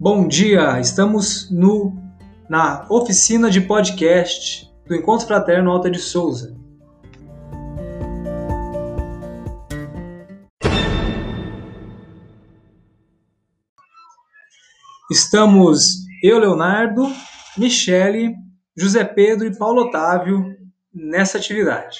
Bom dia, estamos no na oficina de podcast do Encontro Fraterno Alta de Souza. Estamos eu, Leonardo, Michele, José Pedro e Paulo Otávio nessa atividade.